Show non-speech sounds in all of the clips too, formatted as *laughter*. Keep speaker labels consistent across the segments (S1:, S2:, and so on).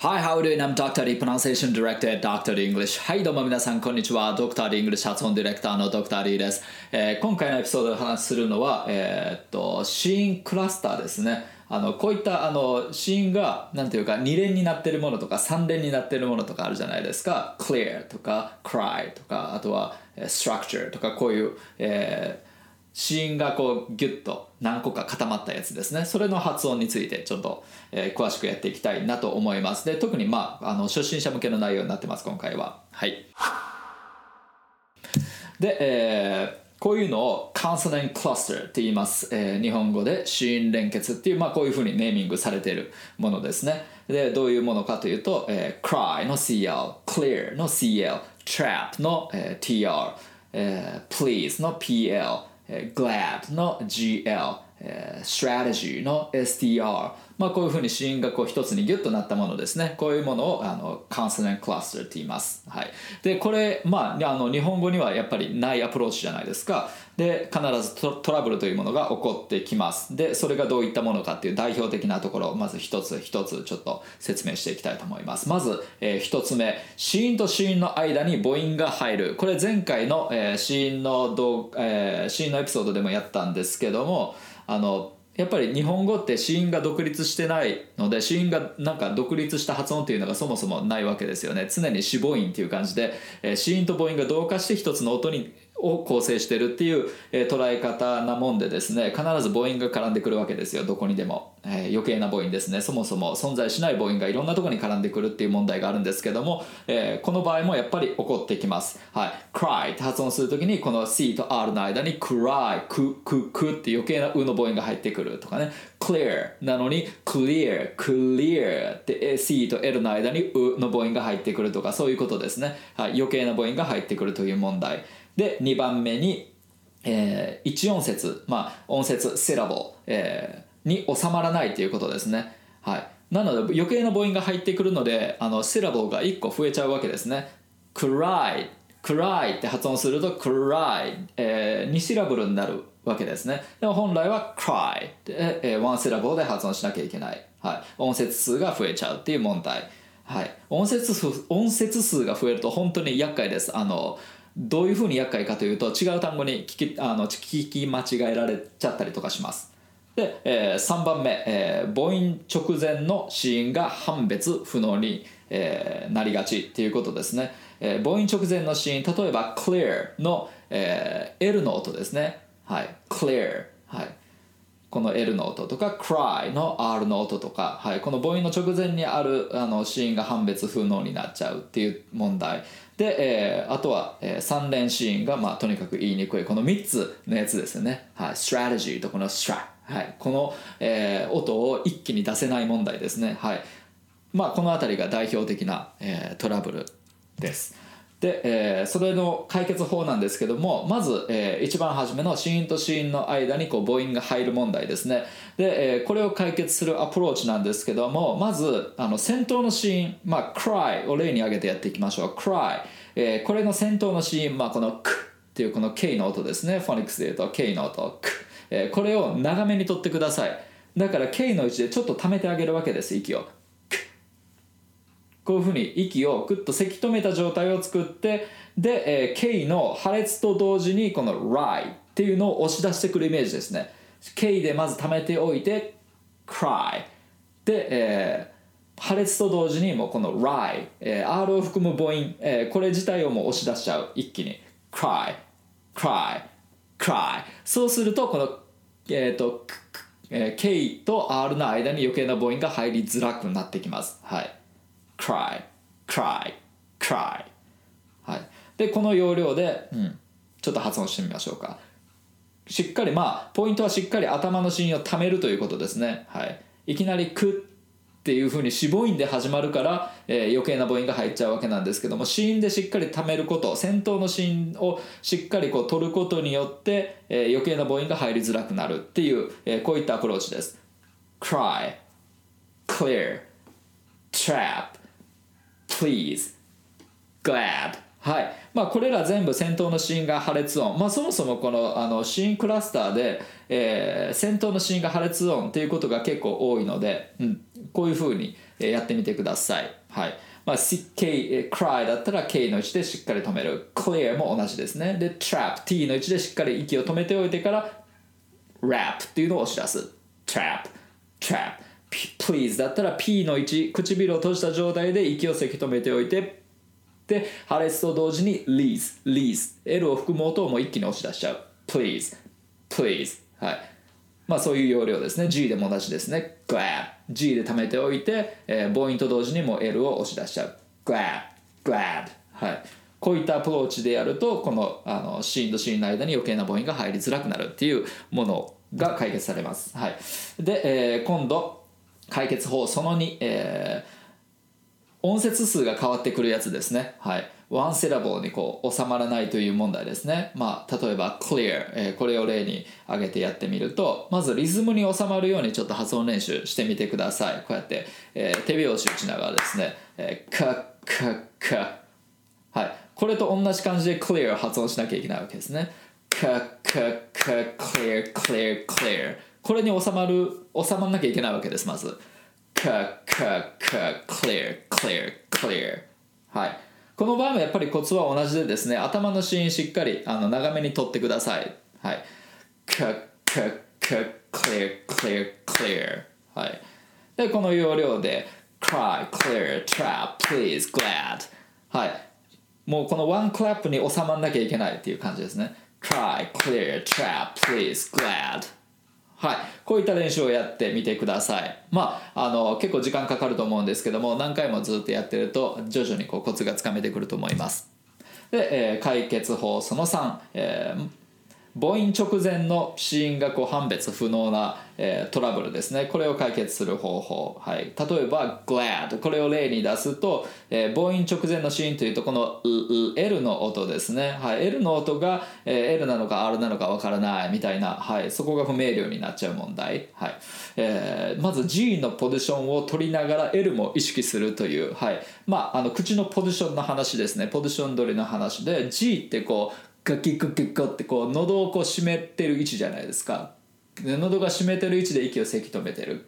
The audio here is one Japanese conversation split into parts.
S1: Hi, how are you? I'm Dr. D, Pronunciation Director at Dr. English. はい、どうも皆さん、こんにちは。Dr. English 発音ディレクターの Dr. D です。えー今回のエピソードでお話しするのは、えーっと、シーンクラスターですね。あのこういったあのシーンがなんていうか2連になってるものとか3連になってるものとかあるじゃないですか clear とか cry とかあとはえー structure とかこういう、えーシーンがこうギュッと何個か固まったやつですね。それの発音についてちょっと、えー詳しくやっていきたいなと思います。で特にまああの初心者向けの内容になってます今回は。はい。で、えーこういうのを consonant cluster って言います、えー日本語で子音連結っていう、まあ、こういうふうにネーミングされているものですね。でどういうものかというと、えー cry の CL clear の CL trap の、えー TR、えー please の PL、えー glad の GL、えー strategy の STR まあこういうふうに子音がこう一つにギュッとなったものですね。こういうものをあの consonant cluster って言います、はい、でこれまああの日本語にはやっぱりないアプローチじゃないですか。で必ずトラブルというものが起こってきます。でそれがどういったものかっていう代表的なところをまず一つ一つちょっと説明していきたいと思います。まず、えー一つ目。子音と子音の間に母音が入る。これ前回の、えー子音の動、えー子音のエピソードでもやったんですけどもあのやっぱり日本語って子音が独立してないので子音がなんか独立した発音っていうのがそもそもないわけですよね。常に子母音っていう感じで、えー子音と母音が同化して一つの音にを構成してるっていう、え捉え方なもんでですね必ず母音が絡んでくるわけですよ。どこにでも、えー余計な母音ですね。そもそも。存在しない母音がいろんなところに絡んでくるっていう問題があるんですけども、えーこの場合もやっぱり起こってきます。はい。cry って発音するときにこの C と R の間に cry くくくって余計なうの母音が入ってくるとかね。clear なのに clear clear って C と L の間にうの母音が入ってくるとかそういうことですね、はい、余計な母音が入ってくるという問題。で2番目にえー一音節、まあ、音節セラボ、えーに収まらないということですね、はい、なので余計な母音が入ってくるのであのセラボが1個増えちゃうわけですね。cry cry って発音すると cry、え2シラブルになるわけですね。でも本来は cry で、えー、ワンセラボで発音しなきゃいけない、はい、音節数が増えちゃうっていう問題。はい、音節数音節数が増えると本当に厄介です。あのどういうふうに厄介かというと違う単語に聞きあの聞き間違えられちゃったりとかします。で、え3番目、えー母音直前の子音が判別不能に、えーなりがちっていうことですね、えー母音直前の子音例えば clear の、えー L の音ですね。はい。Clear はい。この L の音とか cry の R の音とか、はい、この母音の直前にあるあの子音が判別不能になっちゃうっていう問題。で、えーあとは、え3連子音が、まあ、とにかく言いにくい。この3つのやつですよね、はい、 strategy とこの stra、はい、この、えー音を一気に出せない問題ですね、はい。まあ、この辺りが代表的な、えートラブルです。で、えーそれの解決法なんですけどもまず、えー一番初めの子音と子音の間にこう母音が入る問題ですね。で、えーこれを解決するアプローチなんですけどもまずあの先頭の子音、まあ、cry を例に挙げてやっていきましょう。cry、えーこれの先頭の子音、まあ、この k っていうこの K の音ですね。フォニックスで言うと K の音 k、えーこれを長めに取ってください。だから K の位置でちょっと溜めてあげるわけです息を。こういうふうに息をグッとせき止めた状態を作ってで、えー、K の破裂と同時にこの Ry っていうのを押し出してくるイメージですね。K でまず溜めておいて Cry で、えー破裂と同時にもうこの Ry、えー R を含む母音、えーこれ自体をもう押し出しちゃう。一気に。Cry Cry Cry そうするとこのえっ、と、えー K と R の間に余計な母音が入りづらくなってきます。はい。Cry, cry, cry. はい。でこの要領で、うん、ちょっと発音してみましょうか。しっかりまあポイントはしっかり頭の芯を溜めるということですね。はい。いきなり「く」っていうふうに子母音で始まるから、えー余計な母音が入っちゃうわけなんですけども子音でしっかり溜めること先頭の子音をしっかりこう取ることによって、えー余計な母音が入りづらくなるっていう、えーこういったアプローチです。cry clear trap please. Glad. はい。まあこれら全部先頭の子音が破裂音。まあそもそもこのあの子音クラスターで、えー先頭の子音が破裂音っていうことが結構多いので、うん、こういうふうにやってみてください。はい。まあ、K、cry だったら K の位置でしっかり止める。Clear も同じですね。で trap T の位置でしっかり息を止めておいてから rap っていうのを押し出す。trap trap. Please だったら P の位置唇を閉じた状態で息をせき止めておいてで破裂と同時に lease lease L を含む音をもう一気に押し出しちゃう。please please はい。まあそういう要領ですね。G でも同じですね。glad G で貯めておいて、えー、母音と同時にもう L を押し出しちゃう。glad glad はい。こういったアプローチでやるとこのあのシーンとシーンの間に余計な母音が入りづらくなるっていうものが解決されます、はい、で、えー、今度解決法その2、えー音節数が変わってくるやつですね。はい。ワンセラボーにこう収まらないという問題ですね。まあ、例えば clear、えー、これを例に挙げてやってみると、まずリズムに収まるようにちょっと発音練習してみてください。こうやって、えー、手拍子打ちながらですね、えー、カカカ。はい。これと同じ感じで clear 発音しなきゃいけないわけですね。カカカ clear clear clear。これに収まる、収まらなきゃいけないわけです、まず。かかか clear clear clear はい。この場合もやっぱりコツは同じでですね頭のシーンしっかりあの長めに取ってください。はい。かかか clear clear clear はい。でこの要領で cry clear trap please glad はい。もうこのワンクラップに収まらなきゃいけないっていう感じですね。cry clear trap please glad はい、こういった練習をやってみてください。まあ、あの結構時間かかると思うんですけども何回もずっとやってると徐々にこうコツがつかめてくると思います。で、えー、解決法その3、えー、母音直前の子音がこう判別不能な、えー、トラブルですね。これを解決する方法、はい、例えば glad これを例に出すと、えー、母音直前の子音というとこの L の音ですね、はい、L の音が、えー、L なのか R なのかわからないみたいな、はい、そこが不明瞭になっちゃう問題、はい。えー、まず G のポジションを取りながら L も意識するという、はい。まあ、あの口のポジションの話ですね。ポジション取りの話で G ってこうガキックキコってこう喉をこう締めてる位置じゃないですか。喉が締めてる位置で息をせき止めてる。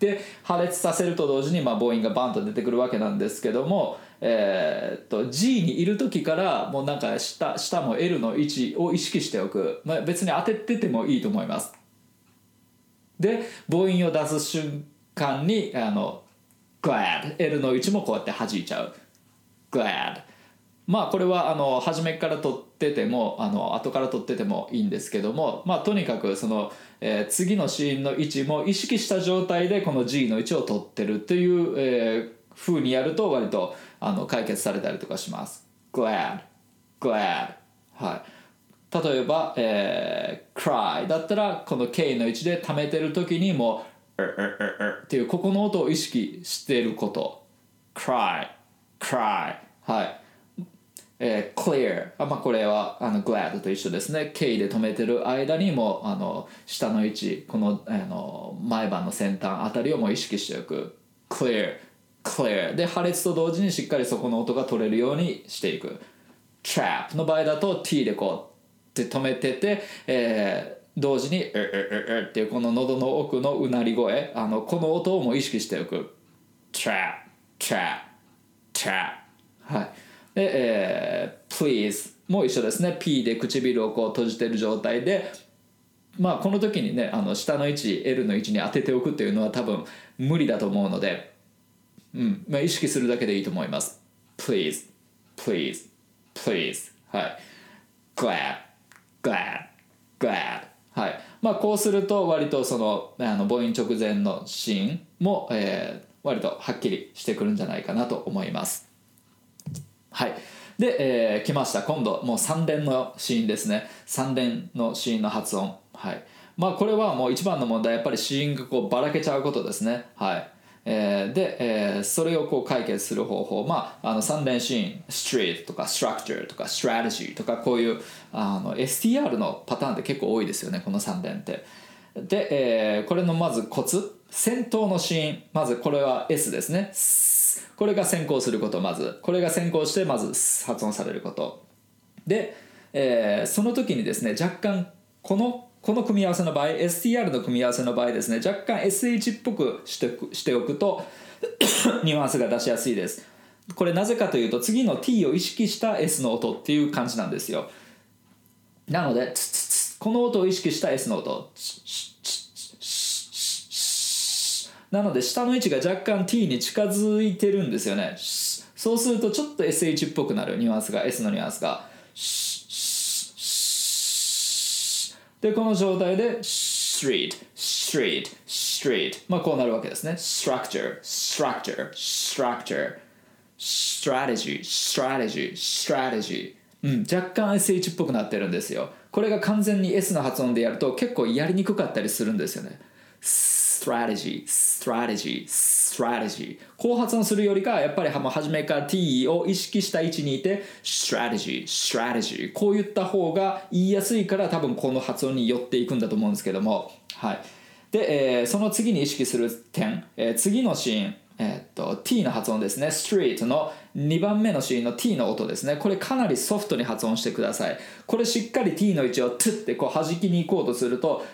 S1: で破裂させると同時にまあ母音がバンと出てくるわけなんですけども、えー、っと G にいる時からもうなんか下下も L の位置を意識しておく、まあ、別に当てててもいいと思います。で母音を出す瞬間にあの glad L の位置もこうやって弾いちゃう。glad まあこれはあの初めから取っててもあの後から取っててもいいんですけどもまあとにかくその、え、次のシーンの位置も意識した状態でこの G の位置を取ってるという、えー、風にやると割とあの解決されたりとかします。Glad. Glad. はい。例えば、えー、cry だったらこの K の位置で溜めてる時にもう、っていうここの音を意識していること。Cry. Cry. はい。えー、clear あ、まあ、これはあの glad と一緒ですね。K で止めてる間にもあの下の位置このあの前歯の先端あたりをもう意識しておく。clear clear で破裂と同時にしっかりそこの音が取れるようにしていく。trap の場合だと T でこうって止めてて、えー、同時に「うううう」っていうこの喉の奥のうなり声あのこの音をもう意識しておく。trap trap trap はい、えー、please も一緒ですね。P で唇をこう閉じてる状態で。まあこの時にねあの下の位置 L の位置に当てておくっていうのは多分無理だと思うので、うん。まあ、意識するだけでいいと思います。please please please. はい。glad glad glad. はい。まあこうすると割とそのあの母音直前のシーンも、えー、割とはっきりしてくるんじゃないかなと思います。はい。で、えー、来ました。今度もう3連のシーンですね。3連のシーンの発音。はい。まあこれはもう一番の問題。やっぱりシーンがこうばらけちゃうことですね。はい。えー、で、えー、それをこう解決する方法、まあ、あの3連シーン、street とか structure とか strategy とかこういうあの STR のパターンって結構多いですよね、この3連って。で、えー、これのまずコツ、先頭のシーン、まずこれは S ですね。これが先行することまず。これが先行してまず発音されること。で、えー、その時にですね若干このこの組み合わせの場合 STR の組み合わせの場合ですね若干 SH っぽくしてしておくと *coughs* ニュアンスが出しやすいです。これなぜかというと次の t を意識した s の音っていう感じなんですよ。なのでこの音を意識した s の音。なので下の位置が若干 t に近づいてるんですよね。そうするとちょっと sh っぽくなるニュアンスが s のニュアンスが。でこの状態で street street street まあこうなるわけですね。Structure structure structure strategy strategy strategy うん、若干 SH っぽくなってるんですよ。これが完全に S の発音でやると結構やりにくかったりするんですよね。Strategy strategy strategy. こう発音するよりかやっぱり初めから T を意識した位置にいて strategy strategy. こう言った方が言いやすいから多分この発音に寄っていくんだと思うんですけども。はい。で、えー、その次に意識する点、えー、次のシーン。え、っと T の発音ですね。street の2番目のシーンの T の音ですね。これかなりソフトに発音してください。これしっかり T の位置をトゥってこう弾きに行こうとすると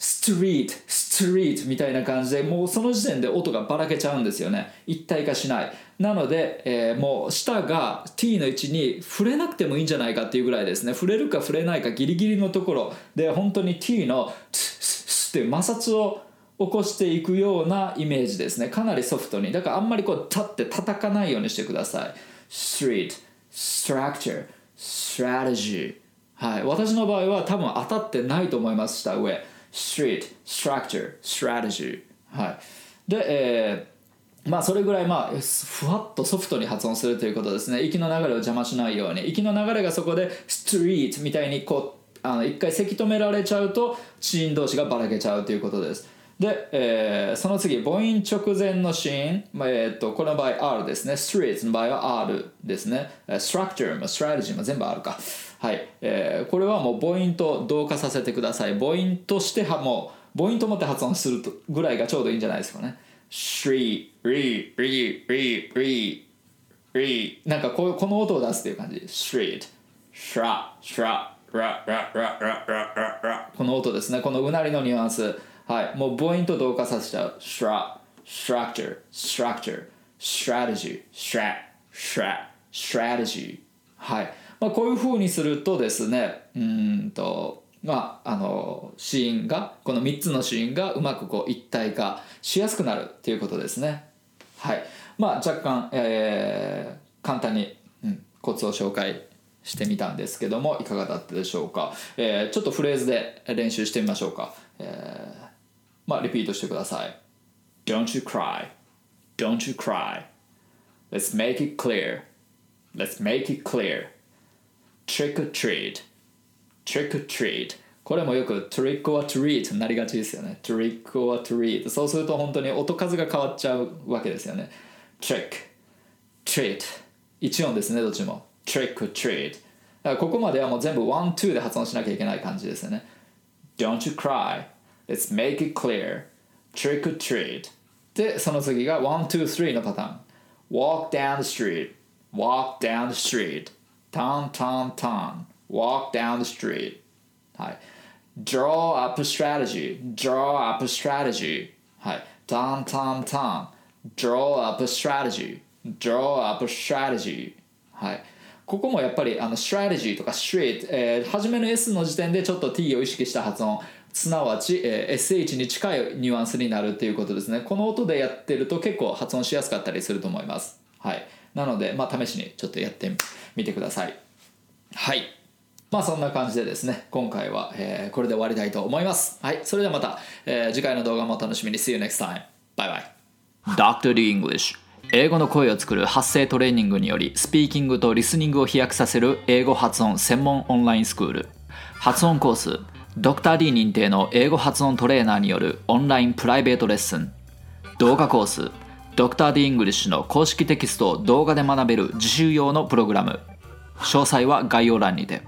S1: ストリートストリートみたいな感じでもうその時点で音がばらけちゃうんですよね。一体化しない。なので、えー、もう舌が T の位置に触れなくてもいいんじゃないかっていうぐらいですね。触れるか触れないかギリギリのところで本当に T のスって摩擦を起こしていくようなイメージですね。かなりソフトに。だからあんまりこう立って叩かないようにしてください。Street Structure Strategy はい。私の場合は多分当たってないと思います下上。Street Structure Strategy. はい。で、えーまあそれぐらいまあふわっとソフトに発音するということですね。息の流れを邪魔しないように。息の流れがそこでストリートみたいにこうあの一回せき止められちゃうとチーン同士がばらけちゃうということです。で、えー、その次母音直前のシーン、まあえー、とこの場合 R ですね。streets の場合は R ですね。structure も strategy も全部 R か。はい、えー、これはもう母音と同化させてください。母音としてはもう母音と思って発音するぐらいがちょうどいいんじゃないですかね。Street re re re re re なんかここの音を出すっていう感じ。Street shra shra ra ra ra ra ra ra この音ですね。このうなりのニュアンス。はい、もう母音と同化させちゃう。structure, structure, strategy, strat, strat, strategy。はい。まあ、こういうふうにするとですね、うんと、まあ、あの、シーンが、この3つのシーンがうまくこう一体化しやすくなるっていうことですね。はい。まあ、若干、えー、簡単に、うん、コツを紹介してみたんですけどもいかがだったでしょうか、えー、ちょっとフレーズで練習してみましょうか、えーまあ、リピートしてください。Don't you cry. Don't you cry. Let's make it clear. Let's make it clear. Trick or treat. Trick or treat. これもよく trick or treat になりがちですよね。trick or treat。そうすると本当に音数が変わっちゃうわけですよね。trick, treat。一音ですね、どっちも。trick or treat。だからここまではもう全部 one, two で発音しなきゃいけない感じですよね。Don't you cry. Let's make it clear. Trick or treat. で、その次が1、2、3のパターン。Walk down the street. Walk down the street. Turn, turn, turn. Walk down the street. はい。Draw up a strategy. Draw up a strategy. はい。Turn, turn, turn. Draw up a strategy. Draw up a strategy. はい。ここもやっぱりあの strategy とか street、えー、初めの S の時点でちょっと T を意識した発音すなわち、えー、SH に近いニュアンスになるっていうことですね。この音でやってると結構発音しやすかったりすると思います。はい。なのでまあ試しにちょっとやってみてください。はい。まあそんな感じでですね今回は、えー、これで終わりたいと思います。はい。それではまた、えー、次回の動画もお楽しみに。See you next time. バイバイ Dr. D English 英語の声を作る発声トレーニングによりスピーキングとリスニングを飛躍させる英語発音専門オンラインスクール。発音コース Dr. D 認定の英語発音トレーナーによるオンラインプライベートレッスン。動画コースドクター d イングリッシュの公式テキストを動画で学べる自習用のプログラム。詳細は概要欄にて。